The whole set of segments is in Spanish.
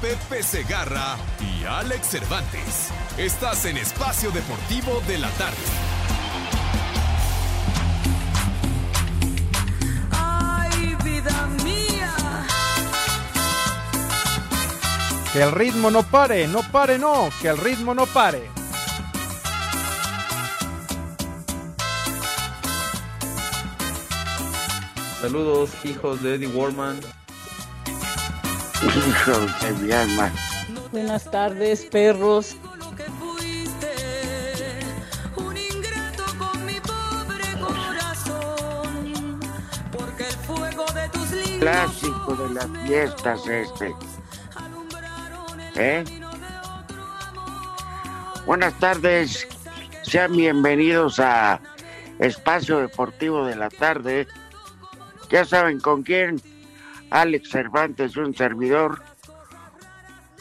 Pepe Segarra y Alex Cervantes. Estás en Espacio Deportivo de la Tarde. Ay, vida mía. Que el ritmo no pare, no pare, no, que el ritmo no pare. Saludos, hijos de Eddie Warman. Hijos de mi alma. Buenas tardes, perros. Clásico de las fiestas este. ¿Eh? Buenas tardes. Sean bienvenidos a Espacio Deportivo de la Tarde. Ya saben con quién. Alex Cervantes, un servidor.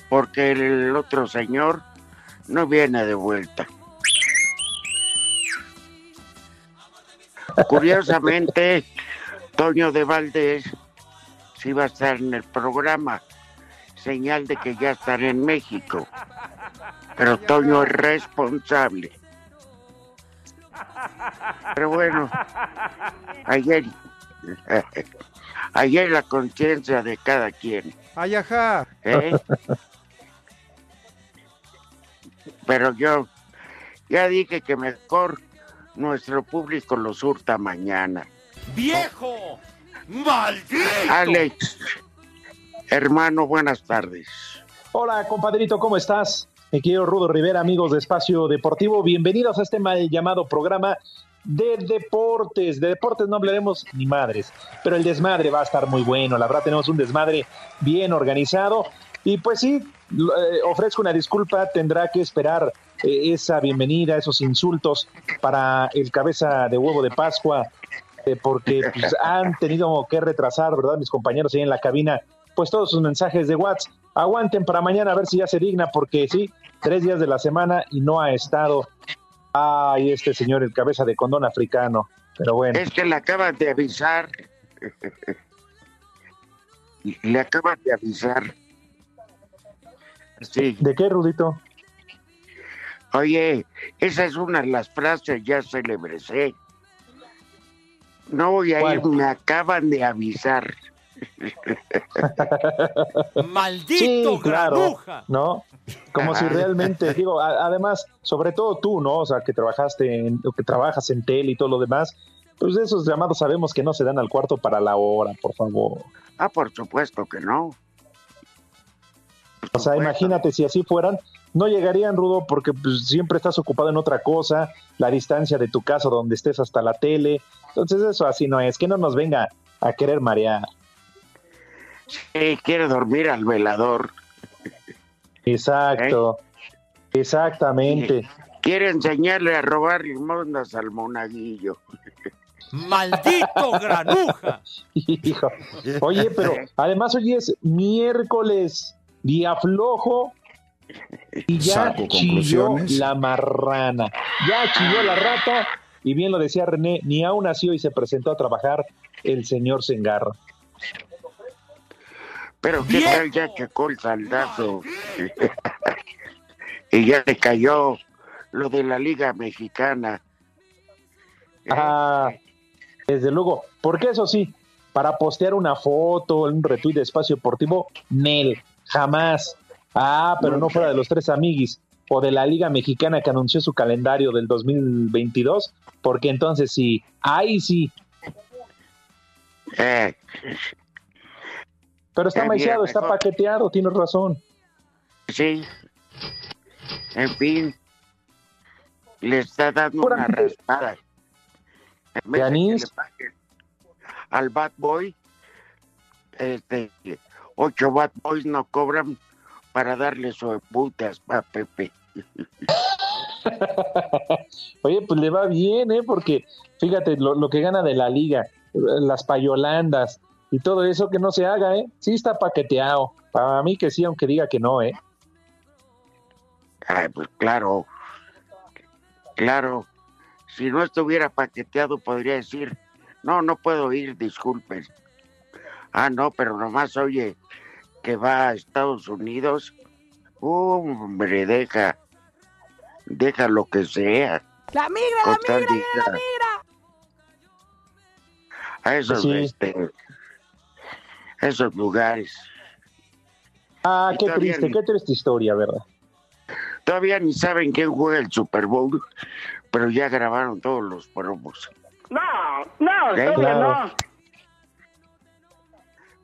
Porque el otro señor no viene de vuelta. Curiosamente, Toño de Valdés sí va a estar en el programa. Señal de que ya estará en México. Pero Toño es responsable. Pero bueno, ayer, ayer la conciencia de cada quien. Ay, ajá. ¿eh? Pero yo ya dije que mejor nuestro público lo surta mañana. ¡Viejo! ¡Maldito! Alex, hermano, buenas tardes. Hola, compadrito, ¿cómo estás? Mi querido Rudo Rivera, amigos de Espacio Deportivo, bienvenidos a este mal llamado programa de deportes. De deportes no hablaremos ni madres, pero el desmadre va a estar muy bueno. La verdad, tenemos un desmadre bien organizado. Y pues sí, eh, ofrezco una disculpa, tendrá que esperar eh, esa bienvenida, esos insultos para el cabeza de huevo de Pascua, eh, porque pues, han tenido que retrasar, ¿verdad? Mis compañeros ahí en la cabina, pues todos sus mensajes de WhatsApp. Aguanten para mañana a ver si ya se digna, porque sí, tres días de la semana y no ha estado. Ay, este señor, el cabeza de condón africano. Pero bueno. Es que le acaban de avisar. le acaban de avisar. Sí. ¿De qué, Rudito? Oye, esa es una de las frases ya célebres, ¿eh? No voy a ¿Cuál? ir, me acaban de avisar. ¡Maldito Sí, claro! ¿no? Como si realmente, digo, a- además, sobre todo tú, ¿no? O sea, que trabajaste, en, que trabajas en tele y todo lo demás, pues esos llamados sabemos que no se dan al cuarto para la hora, por favor. Ah, por supuesto que no. O sea, imagínate si así fueran, no llegarían, Rudo, porque pues, siempre estás ocupado en otra cosa, la distancia de tu casa donde estés hasta la tele. Entonces eso así no es, que no nos venga a querer marear. Sí, quiere dormir al velador. Exacto, exactamente. Quiere enseñarle a robar limosnas al monaguillo. ¡Maldito granuja! Hijo. Oye, pero además hoy es miércoles, día flojo, y ya Saco chilló la marrana. Ya chilló la rata, y bien lo decía René, ni aún nació y se presentó a trabajar el señor Sengarra. Pero qué tal ya checó el saldazo. y ya le cayó lo de la Liga Mexicana. Ah, desde luego, porque eso sí, para postear una foto, un retweet de espacio deportivo, Nel, jamás. Ah, pero no fuera de los tres amiguis o de la Liga Mexicana que anunció su calendario del 2022, porque entonces sí, ahí sí. Eh, Pero está maiciado, está paqueteado, tienes razón. sí. En fin, le está dando una raspada. En vez de que anís. le paguen al Bad Boy, este, ocho Bad Boys no cobran para darle su putas a Pepe. Oye, pues le va bien, ¿eh? Porque fíjate lo, lo que gana de la liga, las payolandas y todo eso que no se haga, ¿eh? Sí está paqueteado. Para mí que sí, aunque diga que no, ¿eh? Ay, pues claro, claro. Si no estuviera paqueteado, podría decir, no, no puedo ir, disculpen. Ah, no, pero nomás oye que va a Estados Unidos. Hombre, deja, deja lo que sea. La migra, la migra, la migra. A esos, Sí. este, esos lugares. Ah, Y qué todavía triste, ni- qué triste historia, ¿verdad? Todavía ni saben quién juega el Super Bowl, pero ya grabaron todos los promos. No, no, ¿Eh? todavía Claro. no.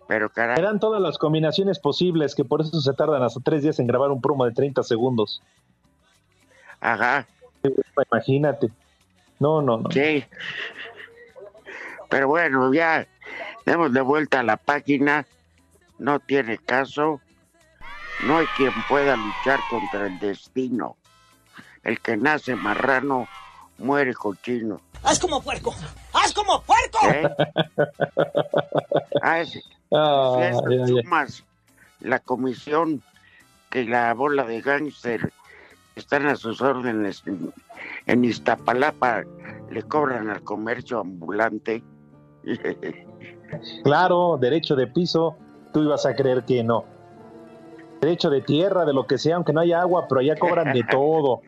Pero caray, Eran todas las combinaciones posibles, que por eso se tardan hasta tres días en grabar un promo de 30 segundos. ajá. Imagínate. No, no, no. Sí. Pero bueno, ya demos de vuelta a la página. No tiene caso. No hay quien pueda luchar contra el destino. El que nace marrano muere cochino. ¡Haz como puerco! ¡Haz como puerco! ¿eh? Ah, ese- Ah, si eso la comisión que la bola de gángster están a sus órdenes en, en Iztapalapa, le cobran al comercio ambulante. Claro, derecho de piso, tú ibas a creer que no. Derecho de tierra, de lo que sea, aunque no haya agua, pero allá cobran de todo.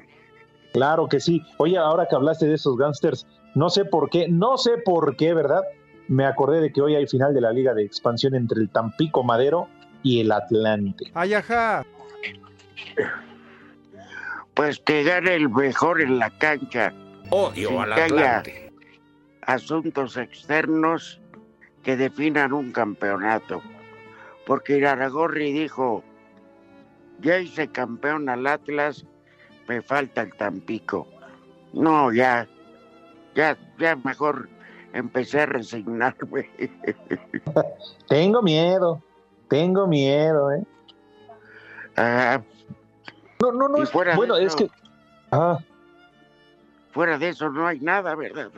Claro que sí. Oye, ahora que hablaste de esos gángsters, no sé por qué, no sé por qué, ¿verdad? Me acordé de que hoy hay final de la Liga de Expansión entre el Tampico Madero y el Atlante. Ay, ajá. Pues que gane el mejor en la cancha. Odio Sin al que haya Atlante. asuntos externos que definan un campeonato. Porque Iraragorri dijo, ya hice campeón al Atlas, me falta el Tampico. No, ya, ya, ya mejor empecé a resignarme. Tengo miedo, tengo miedo, ¿eh? Ah, No, no, no. Es- bueno, es que. Ah, fuera de eso no hay nada, ¿verdad?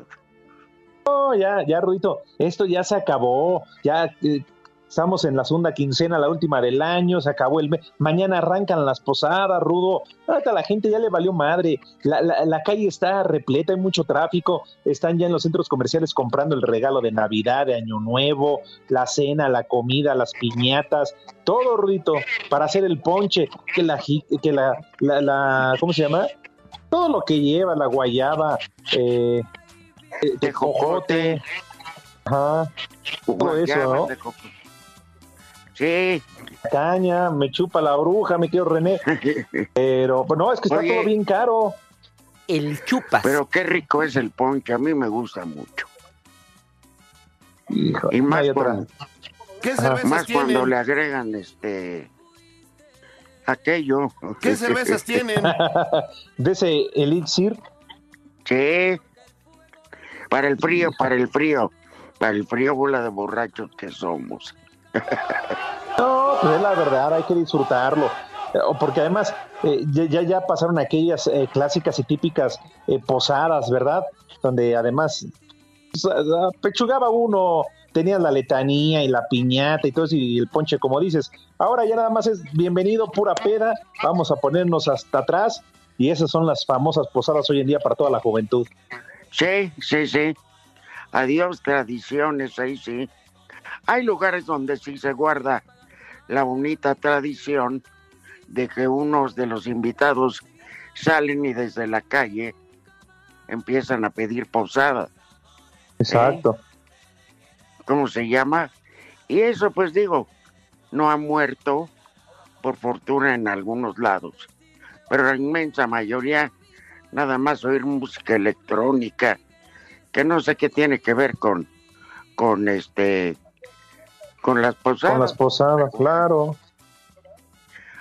Ya, ya, Ruito. Esto ya se acabó. Ya eh, estamos en la segunda quincena, la última del año. Se acabó el mes. Mañana arrancan las posadas, Rudo. Ahorita la gente ya le valió madre. La, la- la calle está repleta, hay mucho tráfico. Están ya en los centros comerciales comprando el regalo de Navidad, de Año Nuevo, la cena, la comida, las piñatas. Todo, Rudito, para hacer el ponche. Que la, que la, la- ¿cómo se llama? Todo lo que lleva, la guayaba, eh, eh, tejocote. Ajá. Todo eso, ¿no? de. Sí, Caña, me chupa la bruja, me quiero René. Pero, pues no, es que está Oye. todo bien caro. El chupas. pero qué rico es el ponche, a mí me gusta mucho. Hijo, Y más, cuando, ¿Qué cervezas más cuando le agregan este aquello. ¿Qué cervezas tienen? De ese elixir, Sí. Para el frío, para el frío. Para el frío, bola de borrachos que somos. no, pues es la verdad, hay que disfrutarlo. Eh, Porque además, eh, ya, ya, pasaron aquellas eh, clásicas y típicas eh, posadas, ¿verdad? Donde además pues, pechugaba uno, tenías la letanía y la piñata y todo eso, y el ponche, como dices. Ahora ya nada más es bienvenido, pura peda, vamos a ponernos hasta atrás, y esas son las famosas posadas hoy en día para toda la juventud. Sí, sí, sí. Adiós tradiciones, ahí sí. Hay lugares donde sí se guarda la bonita tradición de que unos de los invitados salen y desde la calle empiezan a pedir posada. Exacto. ¿cómo se llama? Y eso pues digo, no ha muerto, por fortuna en algunos lados, pero la inmensa mayoría nada más oír música electrónica, que no sé qué tiene que ver con, con este, con las posadas. Con las posadas, claro.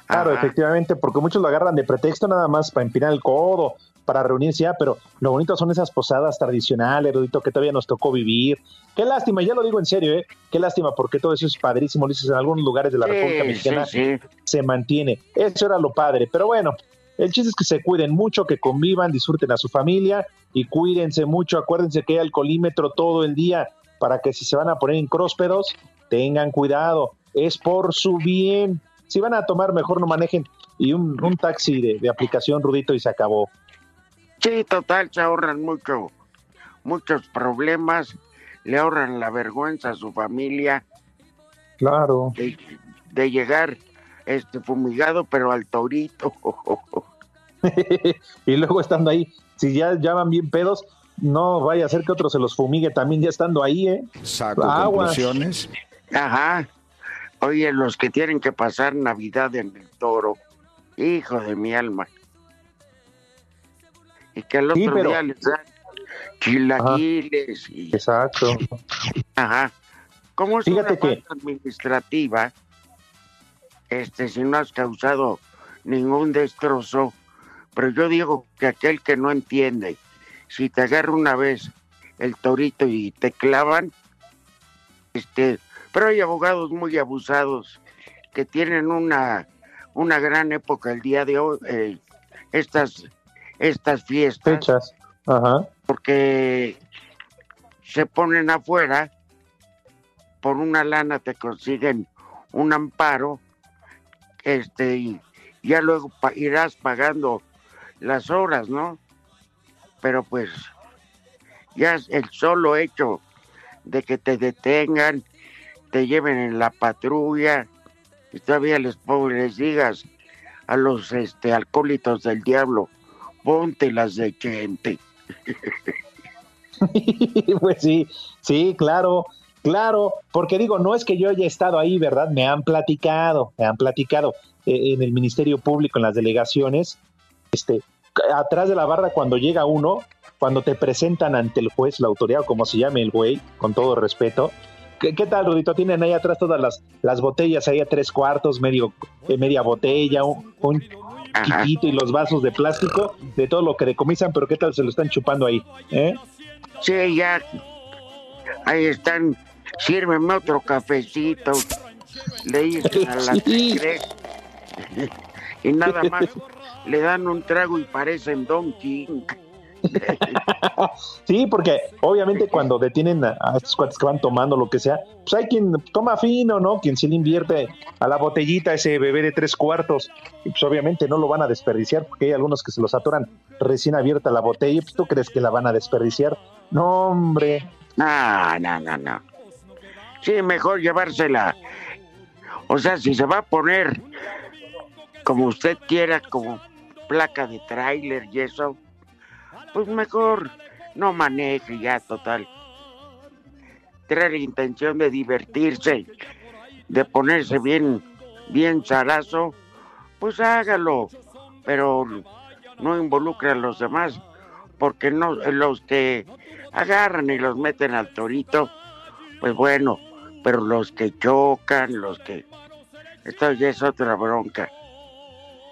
Claro, Ajá. efectivamente, porque muchos lo agarran de pretexto nada más para empinar el codo, para reunirse ya, pero lo bonito son esas posadas tradicionales, erudito, que todavía nos tocó vivir. Qué lástima, ya lo digo en serio, ¿eh? Qué lástima, porque todo eso es padrísimo, lo dices, en algunos lugares de la Sí, República Mexicana sí, sí. se mantiene. Eso era lo padre, pero bueno, el chiste es que se cuiden mucho, que convivan, disfruten a su familia y cuídense mucho. Acuérdense que hay alcoholímetro todo el día para que si se van a poner incróspedos, tengan cuidado. Es por su bien. Si van a tomar, mejor no manejen. Y un, un taxi de, de aplicación, Rudito, y se acabó. Sí, total, se ahorran mucho, muchos problemas, le ahorran la vergüenza a su familia Claro. de, de llegar este fumigado, pero al torito. y luego estando ahí, si ya, ya van bien pedos, no vaya a ser que otro se los fumigue también ya estando ahí, ¿eh? Saco Aguas. conclusiones. Ajá. Oye, los que tienen que pasar Navidad en el toro, hijo de mi alma. Y que al otro Sí, pero- día les dan chilaquiles y... Exacto. Ajá. Como es Fíjate una que- administrativa, este, si no has causado ningún destrozo, pero yo digo que aquel que no entiende, si te agarra una vez el torito y te clavan, este, pero hay abogados muy abusados que tienen una, una gran época el día de hoy, eh, estas, estas fiestas Fechas. Ajá. porque se ponen afuera, por una lana te consiguen un amparo, este, y ya luego irás pagando las horas, ¿no? Pero pues, ya el solo hecho de que te detengan, te lleven en la patrulla, y todavía les, les digas a los este, alcohólitos del diablo, ponte las de gente. pues sí, sí, claro, claro, porque digo, no es que yo haya estado ahí, ¿verdad? Me han platicado, me han platicado eh, en el Ministerio Público, en las delegaciones, este, atrás de la barra cuando llega uno, cuando te presentan ante el juez, la autoridad, o como se llame el güey, con todo respeto. ¿Qué, tal, Rudito? Tienen ahí atrás todas las, las botellas, ahí a tres cuartos, medio, eh, media botella, un, un chiquito y los vasos de plástico, de todo lo que decomisan, pero ¿qué tal se lo están chupando ahí? ¿Eh? Sí, ya. Ahí están. Sírveme otro cafecito. Le dicen a la tigre. Y nada más le dan un trago y parecen Don King. Sí, porque obviamente cuando detienen a, a estos cuates que van tomando lo que sea, pues hay quien toma fino, ¿no? Quien se le invierte a la botellita ese bebé de tres cuartos. Y pues obviamente no lo van a desperdiciar porque hay algunos que se los atoran recién abierta la botella. Pues tú crees que la van a desperdiciar. No, hombre. No, no, no, no. Sí, mejor llevársela. O sea, si se va a poner como usted quiera, como placa de tráiler y eso, pues mejor no maneje ya, total. Trae la intención de divertirse, de ponerse bien, bien zarazo, pues hágalo, pero no involucre a los demás, porque no los que agarran y los meten al torito, pues bueno, pero los que chocan, los que... Esto ya es otra bronca.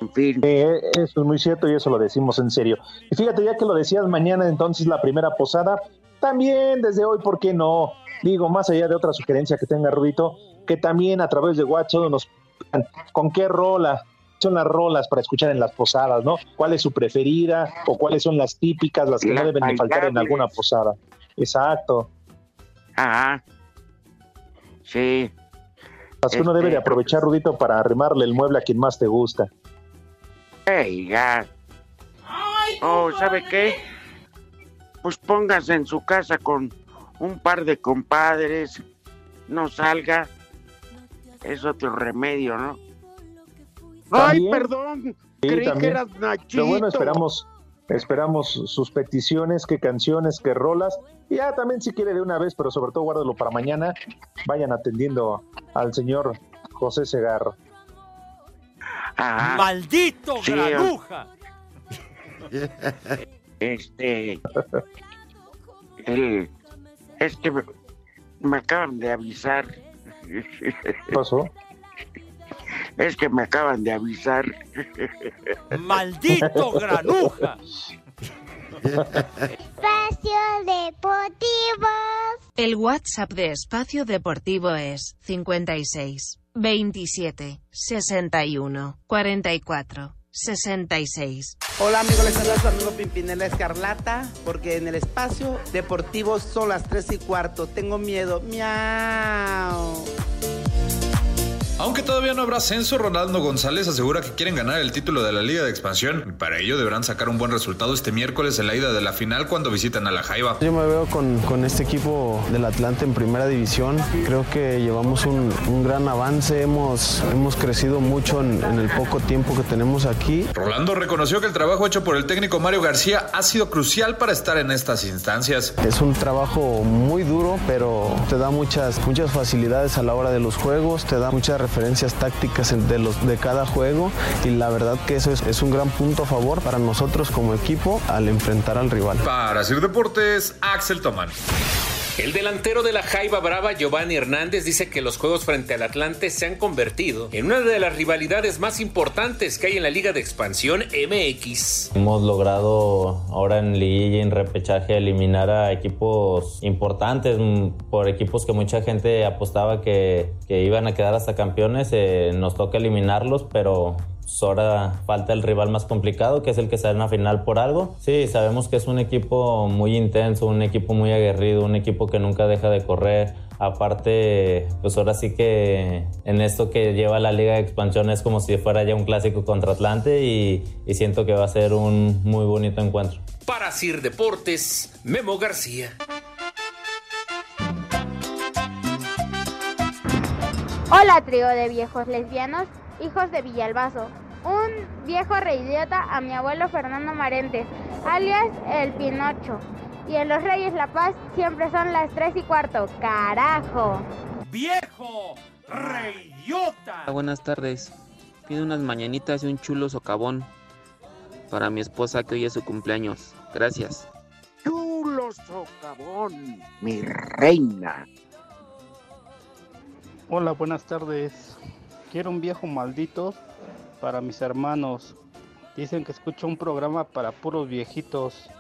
En fin. Eh, eso es muy cierto y eso lo decimos en serio. Y fíjate, ya que lo decías mañana, entonces la primera posada, también desde hoy, ¿por qué no? Digo, más allá de otra sugerencia que tenga Rudito, que también a través de WhatsApp nos con qué rola son las rolas para escuchar en las posadas, ¿no? ¿Cuál es su preferida o cuáles son las típicas, las que no deben de faltar en alguna posada? Exacto. Ajá. Sí. Que uno debe de Este, aprovechar, Rudito, para arrimarle el mueble a quien más te gusta. Ey, ya. Oh, ¿sabe qué? Pues póngase en su casa con un par de compadres, no salga. Es otro remedio, ¿no? Ay, perdón. Sí, Creí que también. eras Nachito. Pero bueno, esperamos, Esperamos sus peticiones, qué canciones, qué rolas. Y ya también si quiere de una vez, pero sobre todo guárdalo para mañana, vayan atendiendo al señor José Segarra. ¡Maldito Sí, granuja! Este. el- es que me, me acaban de avisar. ¿Qué pasó? Es que me acaban de avisar. ¡Maldito granuja! Espacio Deportivo. El WhatsApp de Espacio Deportivo es 56 27 61 44 66. Hola amigos, les saluda su amigo Pimpinela Escarlata, porque en el espacio deportivo son las 3 y cuarto. Tengo miedo. Miau. Aunque todavía no habrá censo, Ronaldo González asegura que quieren ganar el título de la Liga de Expansión y para ello deberán sacar un buen resultado este miércoles en la ida de la final cuando visitan a la Jaiba. Yo me veo con, con este equipo del Atlante en primera división. Creo que llevamos un, un gran avance, hemos, hemos crecido mucho en, en el poco tiempo que tenemos aquí. Rolando reconoció que el trabajo hecho por el técnico Mario García ha sido crucial para estar en estas instancias. Es un trabajo muy duro, pero te da muchas, muchas facilidades a la hora de los juegos, te da muchas referencias tácticas de, los, de cada juego y la verdad que eso es, es un gran punto a favor para nosotros como equipo al enfrentar al rival. Para Sir Deportes, Axel Toman. El delantero de la Jaiba Brava, Giovanni Hernández, dice que los juegos frente al Atlante se han convertido en una de las rivalidades más importantes que hay en la Liga de Expansión MX. Hemos logrado ahora en liguilla y en repechaje eliminar a equipos importantes, mm, por equipos que mucha gente apostaba que, que iban a quedar hasta campeones. Eh, nos toca eliminarlos, pero ahora falta el rival más complicado, que es el que sale en la final por algo. Sí, sabemos que es un equipo muy intenso, un equipo muy aguerrido, un equipo que nunca deja de correr. Aparte, pues ahora sí que en esto que lleva la Liga de Expansión es como si fuera ya un clásico contra Atlante y, y siento que va a ser un muy bonito encuentro. Para Sir Deportes, Memo García. Hola, trío de viejos lesbianos, hijos de Villalbazo. Un viejo reidiota a mi abuelo Fernando Marentes, alias el Pinocho. Y en los Reyes La Paz siempre son las 3 y cuarto. ¡Carajo! ¡Viejo! ¡Reyota! Buenas tardes. Pido unas mañanitas y un chulo socavón para mi esposa que hoy es su cumpleaños. Gracias. Chulo socavón, mi reina. Hola, buenas tardes. Quiero un viejo maldito para mis hermanos. Dicen que escucho un programa para puros viejitos.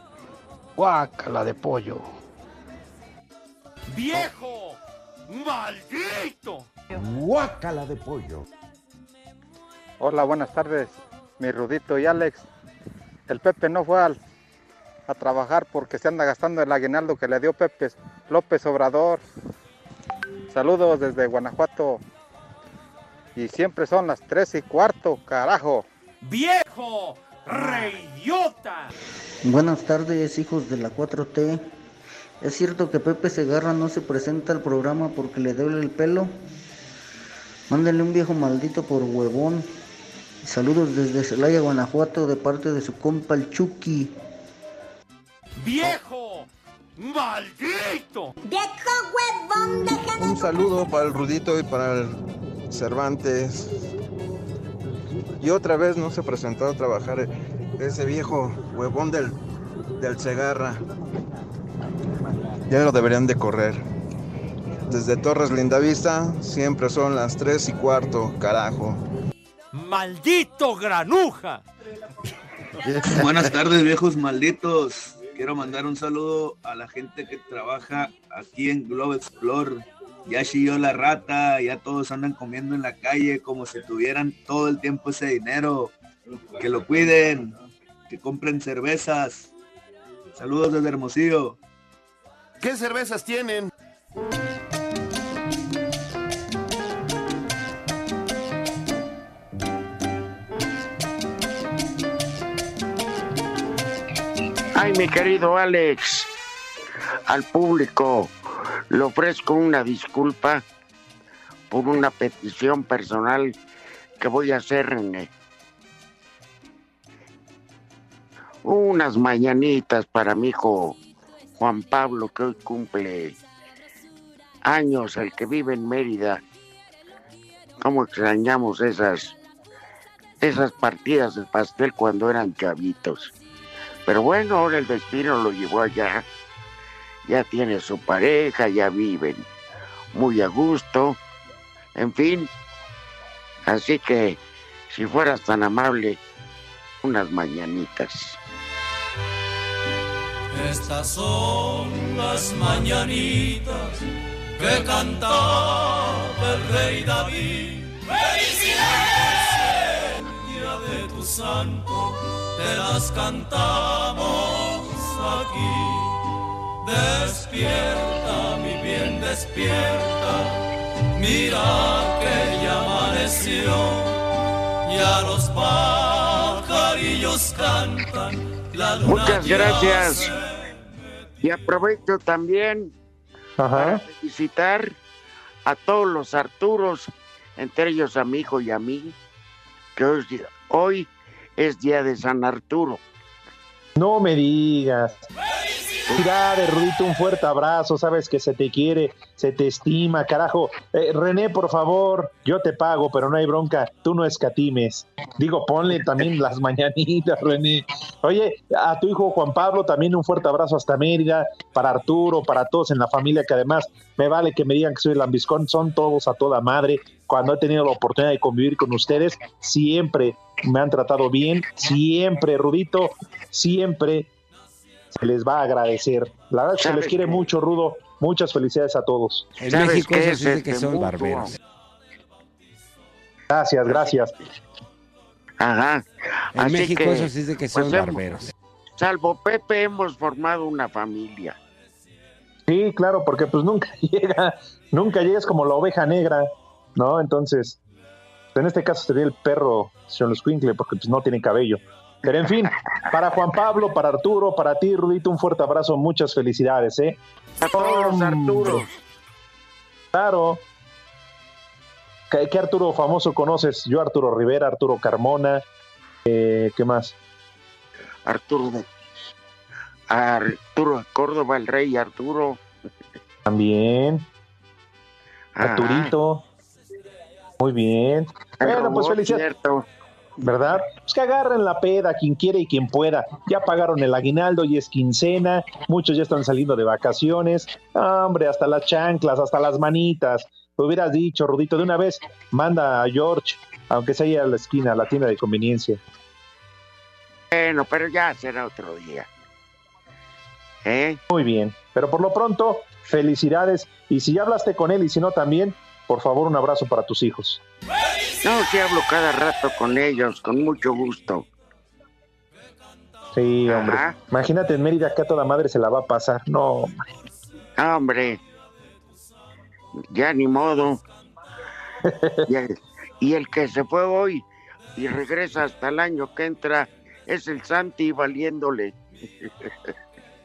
Guácala de pollo. ¡Viejo! ¡Maldito! Guácala de pollo. Hola, buenas tardes, mi Rudito y Alex. El Pepe no fue al- a trabajar porque se anda gastando el aguinaldo que le dio Pepe López Obrador. Saludos desde Guanajuato. Y siempre son las tres y cuarto, carajo. ¡Viejo! ¡Reyota! Buenas tardes, hijos de la 4T. ¿Es cierto que Pepe Segarra no se presenta al programa porque le duele el pelo? Mándenle un viejo maldito por huevón. Saludos desde Celaya, Guanajuato, de parte de su compa el Chucky. ¡Viejo! ¡Maldito! ¡Viejo huevón! Un saludo para el Rudito y para el Cervantes. Y otra vez no se presentó a trabajar ese viejo huevón del, del Segarra. Ya lo deberían de correr. Desde Torres Lindavista siempre son las 3 y cuarto, carajo. ¡Maldito granuja! Buenas tardes, viejos malditos. Quiero mandar un saludo a la gente que trabaja aquí en Globe Explore. Ya chilló la rata, ya todos andan comiendo en la calle como si tuvieran todo el tiempo ese dinero. Que lo cuiden, que compren cervezas. Saludos desde Hermosillo. ¿Qué cervezas tienen? Ay, mi querido Alex, al público le ofrezco una disculpa por una petición personal que voy a hacer, René. unas mañanitas para mi hijo Juan Pablo, que hoy cumple años, el que vive en Mérida. ¿Cómo extrañamos esas, esas partidas de pastel cuando eran chavitos? Pero bueno, ahora el destino lo llevó allá. Ya tiene su pareja, ya viven muy a gusto. En fin, así que si fueras tan amable, unas mañanitas. Estas son las mañanitas que cantaba el rey David. ¡Felicidades! El día de tu santo te las cantamos aquí. Despierta, mi bien, despierta. Mira que ya amaneció. Ya los pajarillos cantan. La luna Muchas gracias. Y aprovecho también para felicitar a todos los Arturos, entre ellos a mi hijo y a mí, que hoy, hoy es día de San Arturo. No me digas. Felicidades, Rudito, un fuerte abrazo. Sabes que se te quiere, se te estima, carajo. Eh, René, por favor, yo te pago, pero no hay bronca. Tú no escatimes. Digo, ponle también las mañanitas, René. Oye, a tu hijo Juan Pablo también un fuerte abrazo hasta Mérida, para Arturo, para todos en la familia, que además me vale que me digan que soy lambiscón, son todos a toda madre. Cuando he tenido la oportunidad de convivir con ustedes, siempre me han tratado bien, siempre, Rudito, siempre se les va a agradecer. La verdad es que se les quiere mucho, Rudo. Muchas felicidades a todos. En México eso sí dice que son barberos. Gracias, gracias. Ajá. En Así México que, eso sí dice que son pues, hemos- barberos. Salvo Pepe, hemos formado una familia. Sí, claro, porque pues nunca llega, nunca llegas como la oveja negra, ¿no? Entonces, en este caso sería el perro Xoloscuincle, porque pues no tiene cabello. Pero en fin, para Juan Pablo, para Arturo, para ti, Rudito, un fuerte abrazo, muchas felicidades, ¿eh? A todos los Arturos. Claro. ¿Qué, qué Arturo famoso conoces? Yo, Arturo Rivera, Arturo Carmona, eh, ¿qué más? Arturo Arturo Córdoba, el rey Arturo. También. Arturito. Muy bien. Bueno, pues felicidades. ¿Verdad? Pues que agarren la peda, quien quiere y quien pueda. Ya pagaron el aguinaldo y es quincena, muchos ya están saliendo de vacaciones. Ah, hombre, hasta las chanclas, hasta las manitas. Lo hubieras dicho, Rudito, de una vez, manda a George, aunque sea ahí a la esquina, a la tienda de conveniencia. Bueno, pero ya será otro día. ¿Eh? Muy bien, pero por lo pronto, felicidades. Y si ya hablaste con él y si no también, por favor, un abrazo para tus hijos. No, sí hablo cada rato con ellos, con mucho gusto. Sí, hombre. Ajá. Imagínate en Mérida, acá toda madre se la va a pasar. No, Ah, hombre, ya ni modo. y, el, y el que se fue hoy y regresa hasta el año que entra es el Santi valiéndole.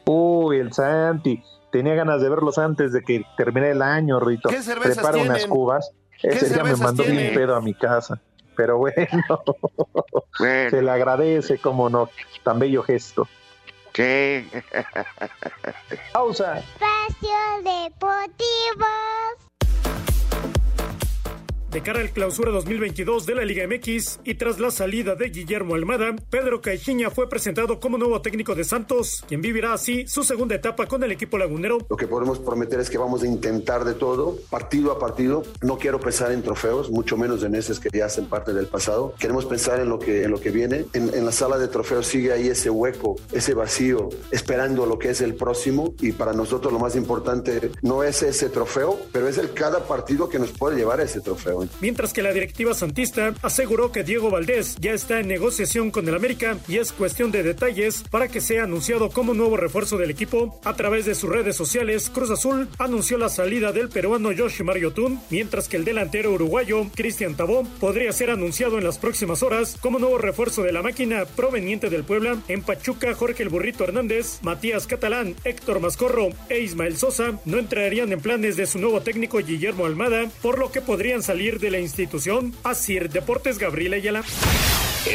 Uy, el Santi. Tenía ganas de verlos antes de que termine el año, Rito. ¿Qué cervezas Prepara unas cubas. ¿Qué Ese día me mandó bien tienen? pedo a mi casa. Pero bueno, se le agradece, como no. Tan bello gesto. Sí. Pausa. Espacio Deportivo. De cara al clausura 2022 de la Liga MX y tras la salida de Guillermo Almada, Pedro Caixinha fue presentado como nuevo técnico de Santos, quien vivirá así su segunda etapa con el equipo lagunero. Lo que podemos prometer es que vamos a intentar de todo, partido a partido. No quiero pensar en trofeos, mucho menos en esos que ya hacen parte del pasado. Queremos pensar en lo que, en lo que viene. En, en la sala de trofeos sigue ahí ese hueco, ese vacío, esperando lo que es el próximo. Y para nosotros lo más importante no es ese trofeo, pero es el cada partido que nos puede llevar a ese trofeo. Mientras que la directiva santista aseguró que Diego Valdés ya está en negociación con el América y es cuestión de detalles para que sea anunciado como nuevo refuerzo del equipo. A través de sus redes sociales, Cruz Azul anunció la salida del peruano Yoshimar Yotun, mientras que el delantero uruguayo Cristian Tabó podría ser anunciado en las próximas horas como nuevo refuerzo de la máquina proveniente del Puebla. En Pachuca, Jorge el Burrito Hernández, Matías Catalán, Héctor Mascorro e Ismael Sosa no entrarían en planes de su nuevo técnico Guillermo Almada, por lo que podrían salir de la institución. Así Deportes Gabriel Ayala.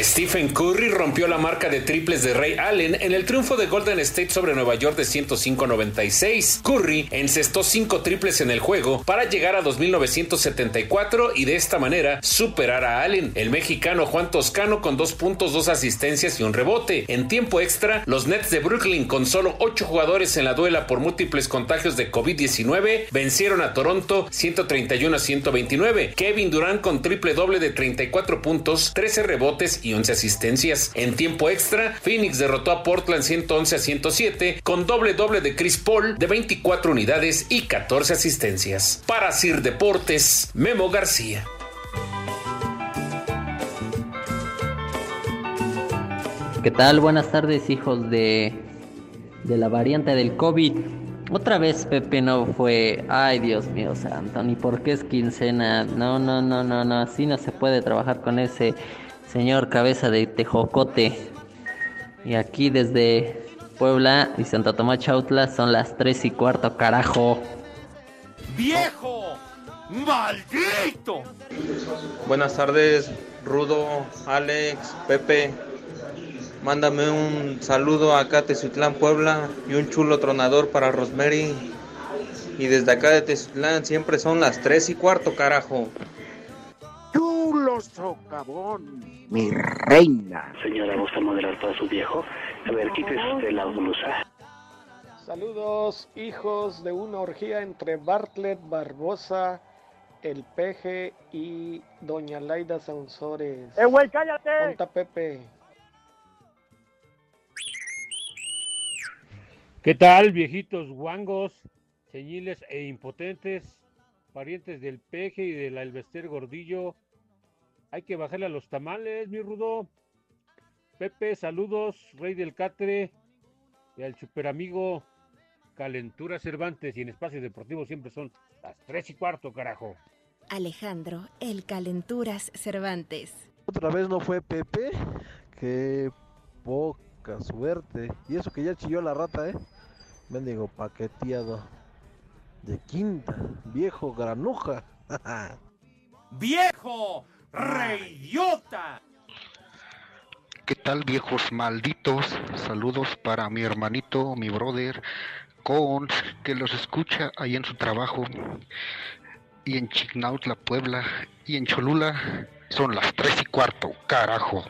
Stephen Curry rompió la marca de triples de Ray Allen en el triunfo de Golden State sobre Nueva York de 105-96. Curry encestó cinco triples en el juego para llegar a 2.974 y de esta manera superar a Allen. El mexicano Juan Toscano con dos puntos, dos asistencias y un rebote. En tiempo extra, los Nets de Brooklyn con solo ocho jugadores en la duela por múltiples contagios de COVID-19 vencieron a Toronto 131 a 129. Kevin Durant con triple doble de 34 puntos, 13 rebotes y 11 asistencias. En tiempo extra, Phoenix derrotó a Portland 111 a 107 con doble doble de Chris Paul de 24 unidades y 14 asistencias. Para Sir Deportes, Memo García. ¿Qué tal? Buenas tardes, hijos de, de la variante del COVID. Otra vez Pepe no fue. Ay, Dios mío santo, ni por qué es quincena. No, no, no, no, no. Así no se puede trabajar con ese señor cabeza de tejocote. Y aquí desde Puebla y Santa Tomás Chautla son las tres y cuarto, carajo. ¡Viejo! ¡Maldito! Buenas tardes, Rudo, Alex, Pepe. Mándame un saludo acá a Tezutlán, Puebla y un chulo tronador para Rosemary. Y desde acá de Tezutlán siempre son las tres y cuarto, carajo. Chulo socavón, mi reina. Señora, ¿gusta moderar para su viejo? A ver, quítese usted la blusa. Saludos, hijos de una orgía entre Bartlett Barbosa, el Peje y Doña Laida Sansores. ¡Eh, güey, cállate! Ponta Pepe. ¿Qué tal, viejitos guangos, señiles e impotentes, parientes del peje y del albester gordillo? Hay que bajarle a los tamales, mi rudo. Pepe, saludos, rey del catre y al superamigo Calentura Cervantes y en Espacio Deportivo siempre son las tres y cuarto, carajo. Alejandro, el Calenturas Cervantes. Otra vez no fue Pepe, qué poca suerte. Y eso que ya chilló la rata, ¿eh? Mendigo paqueteado. De quinta, viejo granuja. ¡Viejo! ¡Reyota! ¿Qué tal viejos malditos? Saludos para mi hermanito, mi brother, con que los escucha ahí en su trabajo. Y en Chignautla, Puebla, y en Cholula son las tres y cuarto, carajo.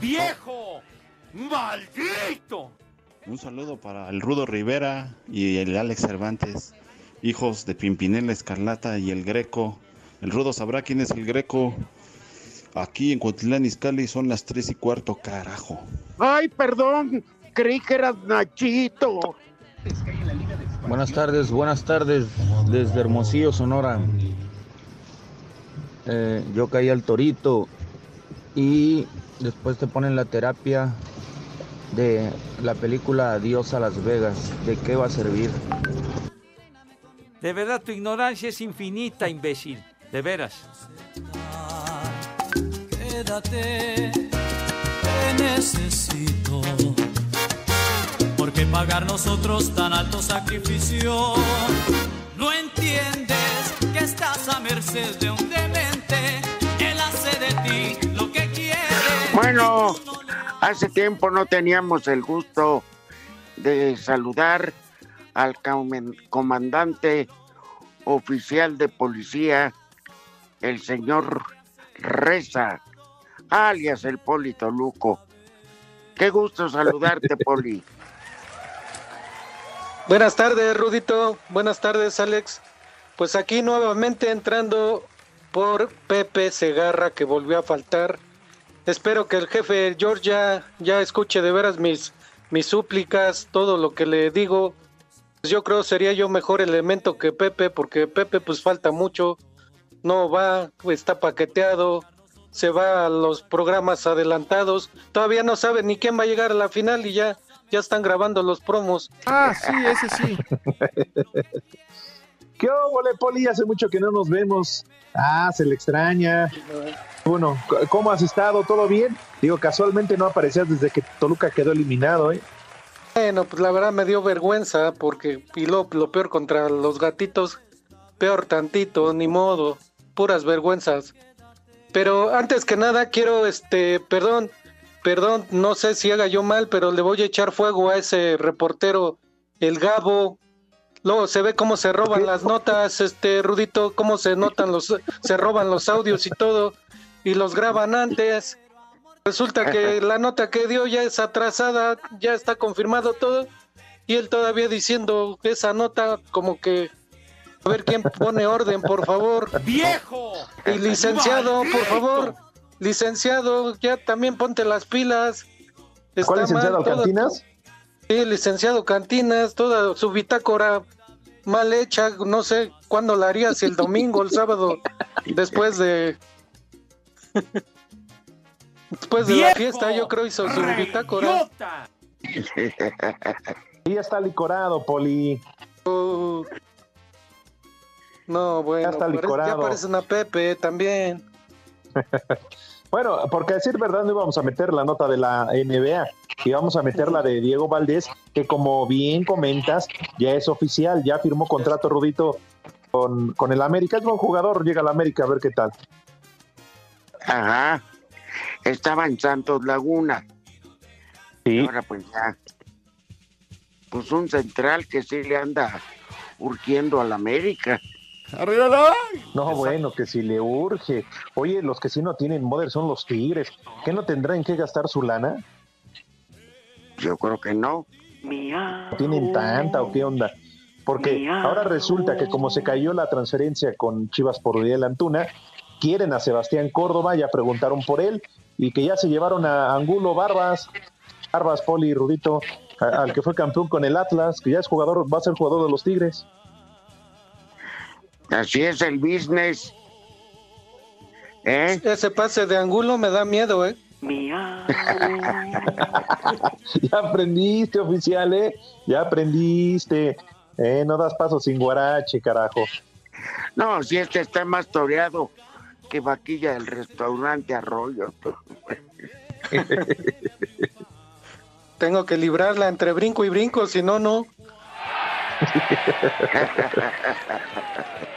¡Viejo! ¡Maldito! Un saludo para el Rudo Rivera y el Alex Cervantes, hijos de Pimpinela Escarlata y el Greco. El Rudo sabrá quién es el Greco. Aquí en Cuautitlán Izcalli son las tres y cuarto, carajo. Ay, perdón, creí que eras Nachito. Buenas tardes, buenas tardes desde Hermosillo, Sonora. Eh, yo caí al torito y después te ponen la terapia de la película Adiós a Las Vegas. ¿De qué va a servir? De verdad, tu ignorancia es infinita, imbécil. De veras. Quédate, te necesito. ¿Por qué pagar nosotros tan alto sacrificio? No entiendes que estás a merced de un demente. Él hace de ti lo que quiere. Bueno, hace tiempo no teníamos el gusto de saludar al comandante oficial de policía, el señor Reza, alias el Polito Luco. Qué gusto saludarte, Poli. Buenas tardes, Rudito. Buenas tardes, Alex. Pues aquí nuevamente entrando por Pepe Segarra, que volvió a faltar. Espero que el jefe George ya, ya escuche de veras mis, mis súplicas, todo lo que le digo. Pues yo creo sería yo mejor elemento que Pepe, porque Pepe pues falta mucho. No va, está paqueteado, se va a los programas adelantados. Todavía no sabe ni quién va a llegar a la final y ya, ya están grabando los promos. Ah, sí, ese sí. ¿Qué óvole, Poli? Hace mucho que no nos vemos. Ah, se le extraña. Bueno, ¿cómo has estado? ¿Todo bien? Digo, casualmente no aparecías desde que Toluca quedó eliminado, ¿eh? Bueno, pues la verdad me dio vergüenza porque y lo, lo peor contra los gatitos, peor tantito, ni modo, puras vergüenzas. Pero antes que nada quiero, este, perdón, perdón, no sé si haga yo mal, pero le voy a echar fuego a ese reportero, el Gabo. Luego se ve cómo se roban las notas, este Rudito, cómo se notan los, se roban los audios y todo, y los graban antes. Resulta que la nota que dio ya es atrasada, ya está confirmado todo, y él todavía diciendo esa nota como que a ver quién pone orden, por favor. ¡Viejo! Y licenciado, por favor. Licenciado, ya también ponte las pilas. Está ¿Cuál licenciado mal. Cantinas? Sí, licenciado Cantinas, toda su bitácora mal hecha, no sé cuándo la haría, si el domingo, el sábado, después de... después de la fiesta, yo creo hizo su bitácora. Ya está licorado, Poli. Uh, no, bueno, está parece- ya licorado. parece una Pepe también. Bueno, porque a decir verdad no íbamos a meter la nota de la NBA, íbamos a meter la de Diego Valdés, que como bien comentas, ya es oficial, ya firmó contrato Rudito con, con el América, es buen jugador, llega al América a ver qué tal. Ajá. Estaba en Santos Laguna. Sí. Ahora pues ya. Pues un central que sí le anda urgiendo al América. No, bueno, que si le urge. Oye, los que sí no tienen moder son los Tigres. ¿Qué no tendrán que gastar su lana? Yo creo que no. ¿No tienen tanta o qué onda? Porque ahora resulta que como se cayó la transferencia con Chivas por Uriel Antuna, quieren a Sebastián Córdoba, ya preguntaron por él, y que ya se llevaron a Angulo Barbas, Barbas, Poli y Rudito, a- al que fue campeón con el Atlas, que ya es jugador, va a ser jugador de los Tigres. Así es el business. ¿Eh? Ese pase de Angulo me da miedo, ¿eh? ya aprendiste, oficial, ¿eh? Ya aprendiste. Eh, no das paso sin guarache, carajo. No, si este está más toreado que vaquilla del restaurante Arroyo. Tengo que librarla entre brinco y brinco, si no, no.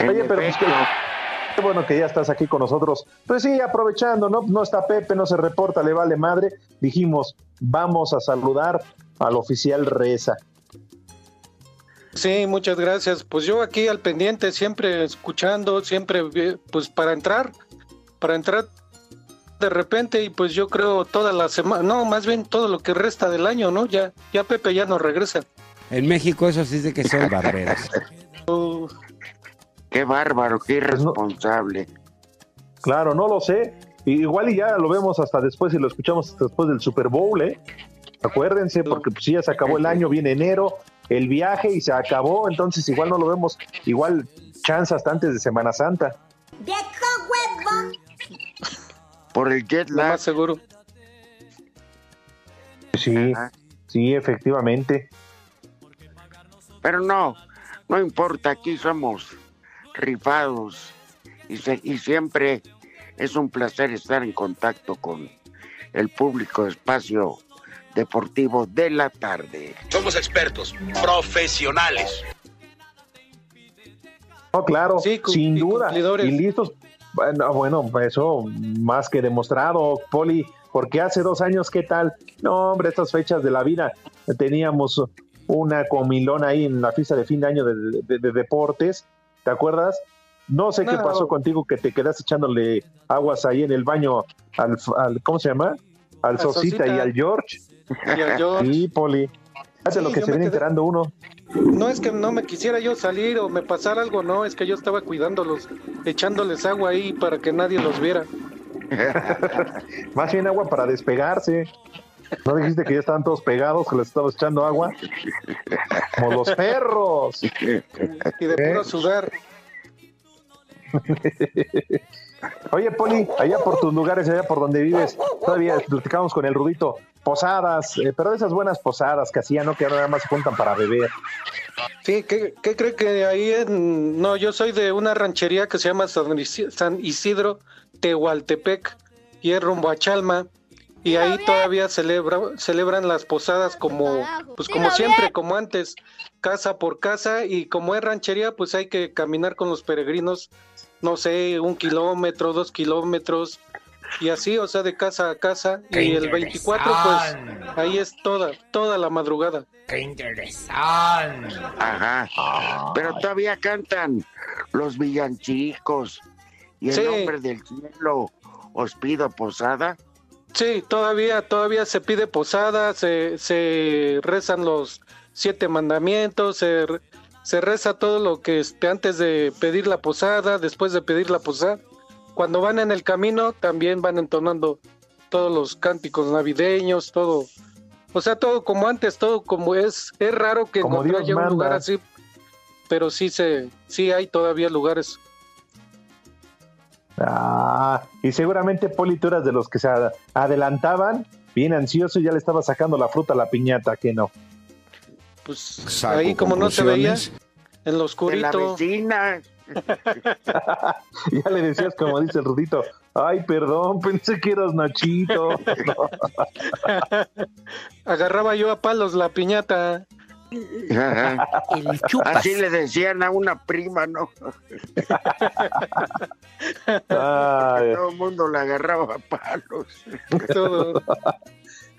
Oye, pero pues qué, bueno que ya estás aquí con nosotros. Pues sí, aprovechando, ¿no? No está Pepe, no se reporta, le vale madre. Dijimos, vamos a saludar al oficial Reza. Sí, muchas gracias. Pues yo aquí al pendiente, siempre escuchando, siempre, pues para entrar, para entrar de repente y pues yo creo toda la semana, no, más bien todo lo que resta del año, ¿no? Ya, ya Pepe ya no regresa. En México eso sí de que son barberos. Qué bárbaro, qué irresponsable. Claro, no lo sé. Igual y ya lo vemos hasta después y lo escuchamos hasta después del Super Bowl, ¿eh? Acuérdense, porque pues sí, ya se acabó el año, viene enero, el viaje y se acabó, entonces igual no lo vemos, igual chance hasta antes de Semana Santa. Por el jet lag. Más seguro. Sí, sí, efectivamente. Pero no, no importa, aquí somos rifados y, se- y siempre es un placer estar en contacto con el público de espacio deportivo de la tarde. Somos expertos, profesionales. No, claro, sin y duda. Y listos. Bueno, bueno, eso más que demostrado, Poli, porque hace dos años, ¿qué tal? No, hombre, estas fechas de la vida teníamos una comilón ahí en la fiesta de fin de año de, de- de deportes, ¿te acuerdas? No sé qué pasó contigo que te quedas echándole aguas ahí en el baño al, al- ¿cómo se llama? Al Sosita y al George. Y al George. Sí, Poli. Hace Sí, lo que se viene quedé- enterando uno. No es que no me quisiera yo salir o me pasara algo, no, es que yo estaba cuidándolos, echándoles agua ahí para que nadie los viera. Más bien agua para despegarse. ¿No dijiste que ya estaban todos pegados, que les estabas echando agua? Como los perros. Y de ¿Eh? puro sudar. Oye, Poli, allá por tus lugares, allá por donde vives, todavía platicamos con el Rudito. Posadas, eh, pero esas buenas posadas que hacían, ¿no? Que ahora nada más se juntan para beber. Sí, ¿qué, qué cree que ahí en... No, yo soy de una ranchería que se llama San Isidro Tehualtepec y es rumbo a Chalma. Y ahí todavía celebra, celebran las posadas como, pues como siempre, como antes, casa por casa y como es ranchería, pues hay que caminar con los peregrinos no sé, un kilómetro, dos kilómetros, y así, o sea, de casa a casa. y el 24, pues, ahí es toda, toda la madrugada. ¡Qué interesante! Ajá. Pero todavía cantan los villancicos y el nombre del cielo os pido posada. Sí, todavía, todavía se pide posada, se, se rezan los siete mandamientos, se, se reza todo lo que esté antes de pedir la posada, después de pedir la posada. Cuando van en el camino también van entonando todos los cánticos navideños, todo. O sea, todo como antes, todo como es. Es raro que encontrar un lugar así, pero sí se, sí hay todavía lugares Ah, y seguramente Poli, tú eras de los que se adelantaban, bien ansioso, y ya le estaba sacando la fruta a la piñata, que no. Pues ahí como no se veía, en lo oscurito. ya le decías, como dice el Rudito, ay, perdón, pensé que eras Nachito. Agarraba yo a palos la piñata. Así le decían a una prima, ¿no? Todo el mundo le agarraba a palos.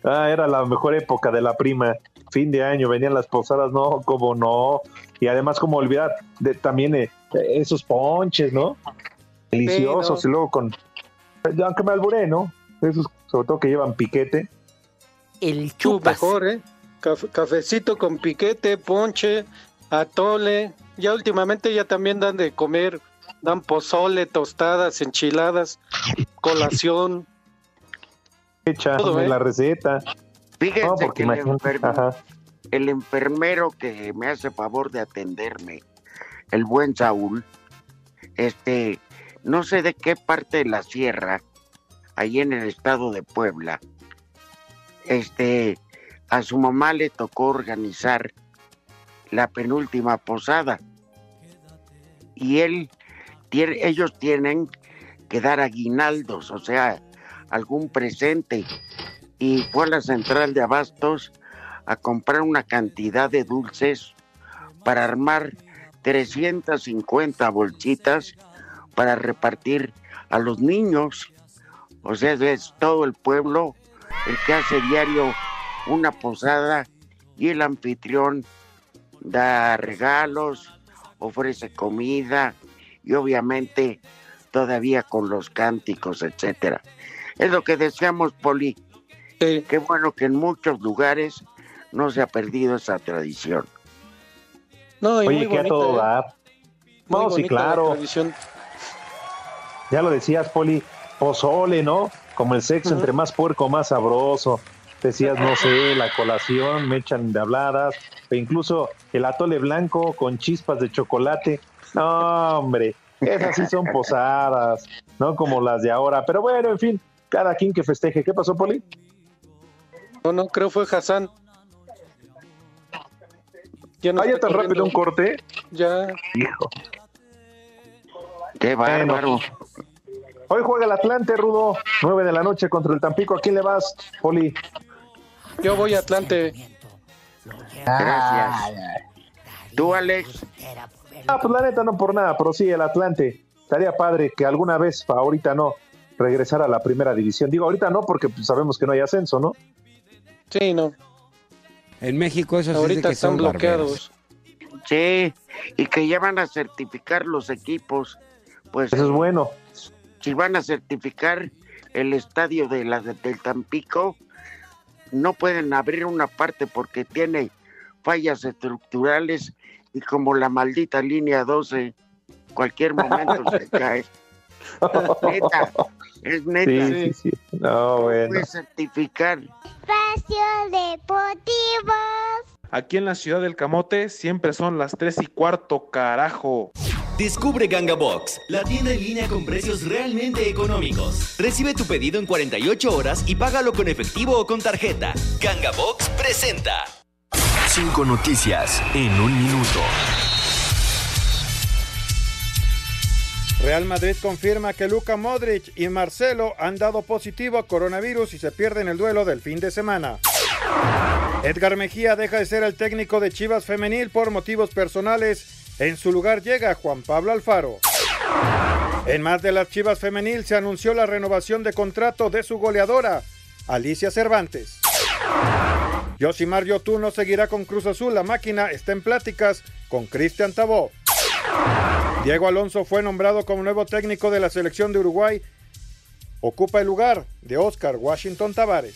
Ah, era la mejor época de la prima. Fin de año, venían las posadas, no, como no. Y además, como olvidar de, también eh, esos ponches, ¿no? Deliciosos. Y luego con. Aunque me alburé, ¿no? Esos, sobre todo que llevan piquete. El chupas. Mejor, ¿eh? Cafecito con piquete, ponche, atole. Ya últimamente ya también dan de comer, dan pozole, tostadas, enchiladas, colación. Echa ¿eh? la receta. Fíjense que el enfermero, que me hace favor de atenderme, el buen Saúl, este, no sé de qué parte de la sierra, ahí en el estado de Puebla, este, a su mamá le tocó organizar la penúltima posada y él ellos tienen que dar aguinaldos, o sea, algún presente y fue a la central de abastos a comprar una cantidad de dulces para armar 350 bolsitas para repartir a los niños. O sea, es todo el pueblo el que hace diario una posada y el anfitrión da regalos, ofrece comida y obviamente todavía con los cánticos, etcétera. Es lo que deseamos, Poli. Qué bueno que en muchos lugares no se ha perdido esa tradición. No, Oye, que a todo dar. No, sí, claro. Ya lo decías, Poli, pozole, ¿no? Como el sexo, entre más puerco, más sabroso decías, no sé, la colación, me echan de habladas, e incluso el atole blanco con chispas de chocolate. No, hombre, esas sí son posadas, no como las de ahora. Pero bueno, en fin, cada quien que festeje. ¿Qué pasó, Poli? No, no, creo fue Hassan. Ya no tan rápido un corte. Ya. Hijo. Qué bárbaro. Hoy juega el Atlante, Rudo. 9 de la noche contra el Tampico. ¿A quién le vas, Poli? Yo voy a Atlante. Gracias. ¿Tú, Alex? Ah, pues la neta no por nada, pero sí, el Atlante. Estaría padre que alguna vez, ahorita no, regresara a la primera división. Digo, ahorita no, porque pues, sabemos que no hay ascenso, ¿no? Sí, no. En México eso ahorita sí que están bloqueados. Sí, y que ya van a certificar los equipos. Pues eso es bueno. Si van a certificar el estadio de la del Tampico, no pueden abrir una parte porque tiene fallas estructurales y como la maldita línea 12, cualquier momento se cae. neta, es neta. Sí, sí, No, bueno. Puede certificar. Espacio Deportivo. Aquí en la ciudad del Camote siempre son las 3 y cuarto, carajo. Descubre Ganga Box, la tienda en línea con precios realmente económicos. Recibe tu pedido en 48 horas y págalo con efectivo o con tarjeta. Ganga Box presenta. Cinco noticias en un minuto. Real Madrid confirma que Luka Modric y Marcelo han dado positivo a coronavirus y se pierden el duelo del fin de semana. Edgar Mejía deja de ser el técnico de Chivas Femenil por motivos personales en su lugar llega Juan Pablo Alfaro. En más de las Chivas Femenil se anunció la renovación de contrato de su goleadora, Alicia Cervantes. Yosimar Yotun no seguirá con Cruz Azul, la máquina está en pláticas con Cristian Tabó. Diego Alonso fue nombrado como nuevo técnico de la selección de Uruguay. Ocupa el lugar de Oscar Washington Tavares.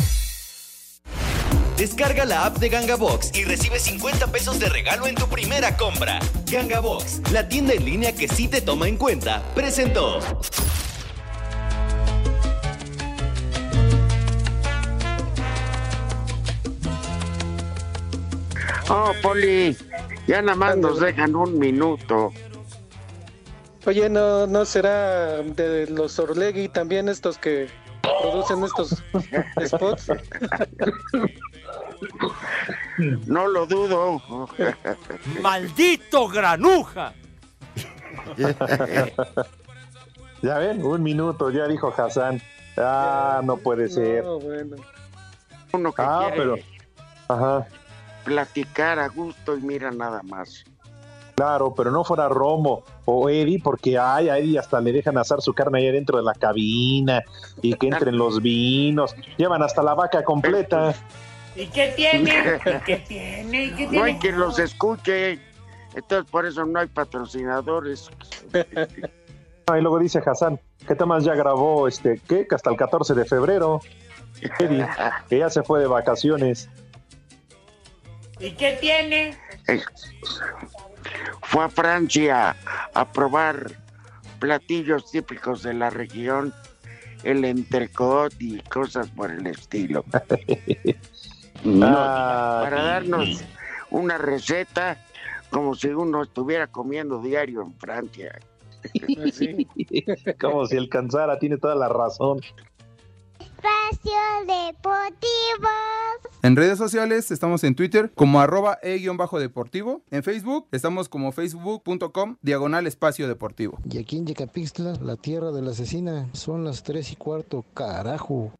Descarga la app de Ganga Box y recibe 50 pesos de regalo en tu primera compra. Ganga Box, la tienda en línea que sí te toma en cuenta, presentó. Oh, Poli, ya nada más nos dejan un minuto. Oye, ¿no, no será de los Orlegui también estos que producen estos spots? No lo dudo. ¡Maldito granuja! ya ven, un minuto, ya dijo Hassan. Ah, no puede ser. No, bueno. Uno que Ah, pero. Ajá. platicar a gusto y mira nada más. Claro, pero no fuera Romo o Eddie, porque ay, a Eddie hasta le dejan asar su carne ahí dentro de la cabina y que entren los vinos. Llevan hasta la vaca completa. ¿Y qué tiene? ¿Y qué tiene? ¿Y qué No hay tiene? quien los escuche. Entonces por eso no hay patrocinadores. Ah, y luego dice Hassan, que Tomás ya grabó este, ¿qué? Que hasta el 14 de febrero. Eddie, que ya se fue de vacaciones. ¿Y qué tiene? Eh, Fue a Francia a probar platillos típicos de la región, el entrecot y cosas por el estilo. No, Ah, para darnos una receta como si uno estuviera comiendo diario en Francia. Como si alcanzara, tiene toda la razón. Espacio Deportivo. En redes sociales estamos en Twitter como arroba e-deportivo. En Facebook estamos como facebook.com diagonal espacio deportivo. Y aquí en Yecapixtla, la tierra de la asesina, son las tres y cuarto, carajo.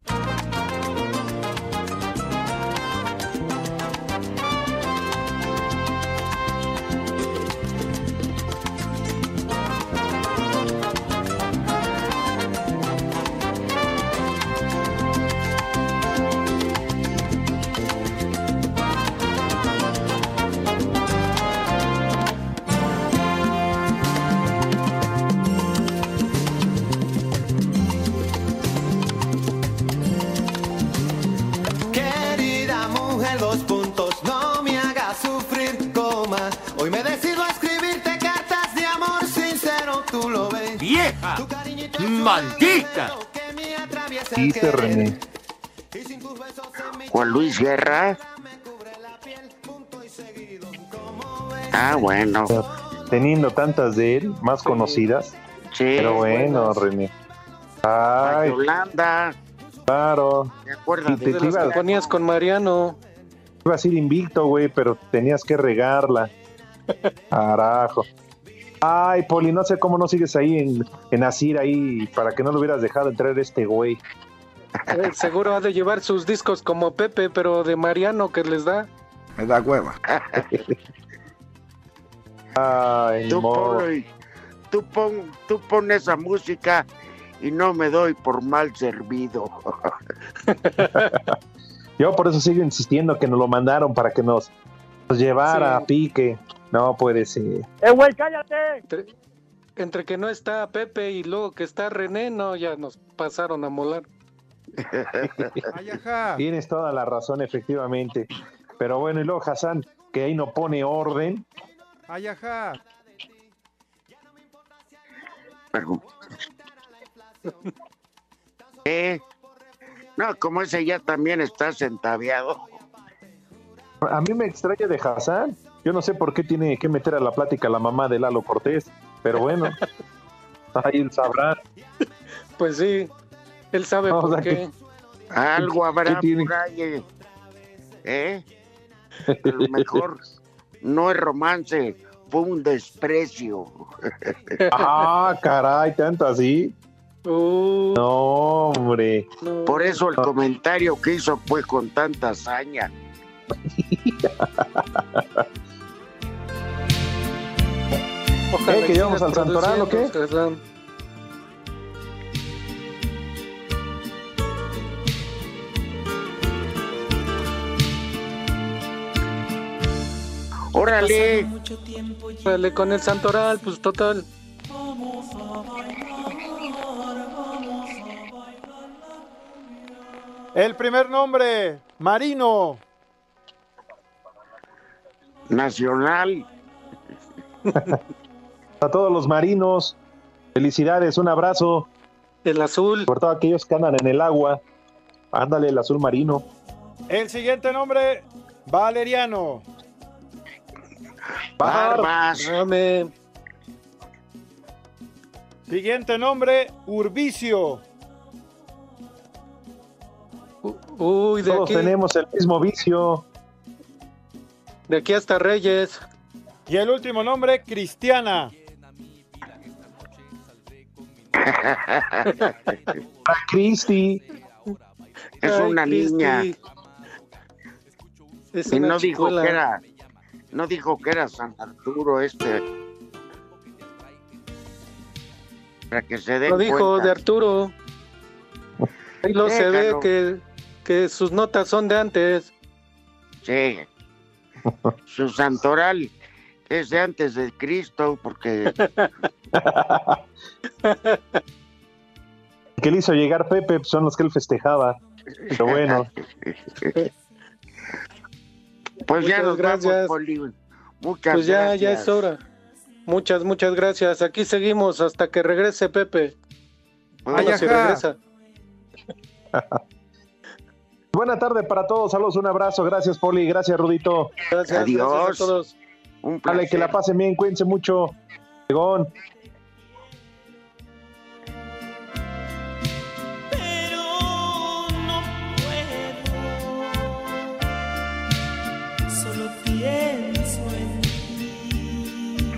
Sufrir, coma. Hoy me decido a escribirte cartas de amor sincero, tú lo ves. ¡Vieja! ¡Maldita! Dice René. Juan Luis Guerra. Ah, bueno. Teniendo tantas de él, más conocidas. Sí, Pero bueno, buenas. René. Ay, Yolanda. claro. ¿Te acuerdas Sí, de te- De que ponías con Mariano. Ibas a ir invicto, güey, pero tenías que regarla. Carajo. Ay, Poli, no sé cómo no sigues ahí en, en Asir ahí para que no lo hubieras dejado entrar este güey. Eh, seguro ha de llevar sus discos como Pepe, pero de Mariano que les da. Me da hueva. Ay, Tú, tú, pon, tú pon esa música y no me doy por mal servido. Yo por eso sigo insistiendo que nos lo mandaron para que nos, nos llevara Sí. a pique. No puede ser. ¡Eh, güey, cállate! Entre, entre que no está Pepe y luego que está René, no, ya nos pasaron a molar. Tienes toda la razón, efectivamente. Pero bueno, y luego Hassan, que ahí no pone orden. Ay, ajá. Pero- Eh, no, como ese ya también está sentaviado. A mí me extraña de Hassan. Yo no sé por qué tiene que meter a la plática la mamá de Lalo Cortés, pero bueno, ahí él sabrá. Pues sí, él sabe No, o por sea qué. que- Algo habrá ¿Qué tiene? por ahí. eh. ¿Eh? A lo mejor no es romance, fue un desprecio. Ah, caray, tanto así. Uh, No, hombre. Por eso el comentario que hizo fue con tanta hazaña. Ojalá ¿Eh, que sigas al Santoral o qué? Órale. Órale, con el Santoral, pues total. El primer nombre, Marino. Nacional. A todos los marinos, felicidades, un abrazo. El azul. Por todos aquellos que andan en el agua. Ándale, el azul marino. El siguiente nombre, Valeriano. Barbas. Dame. Siguiente nombre, Urbicio. Uy, de Todos aquí, tenemos el mismo vicio. de aquí hasta Reyes. Y el último nombre, Cristiana. Cristi. Es Ay, una Cristi. niña. Es Y una no dijo que era, no dijo que era San Arturo este. Para que se den Lo dijo cuenta. de Arturo. Ahí lo se ve que, que sus notas son de antes. Sí. Su santoral es de antes de Cristo, porque que le hizo llegar Pepe pues, son los que él festejaba. Pero bueno, pues ya Muchas nos gracias. vamos, Poli. Muchas Pues ya, gracias. ya es hora. Muchas, muchas gracias. Aquí seguimos hasta que regrese Pepe. Ay, Bueno, si regresa. Buena tarde para todos. Saludos, un abrazo. Gracias, Poli. Gracias, Rudito. Gracias, Adiós. gracias a todos. Un Dale, que placer. la pasen bien. Cuídense mucho. Llegón.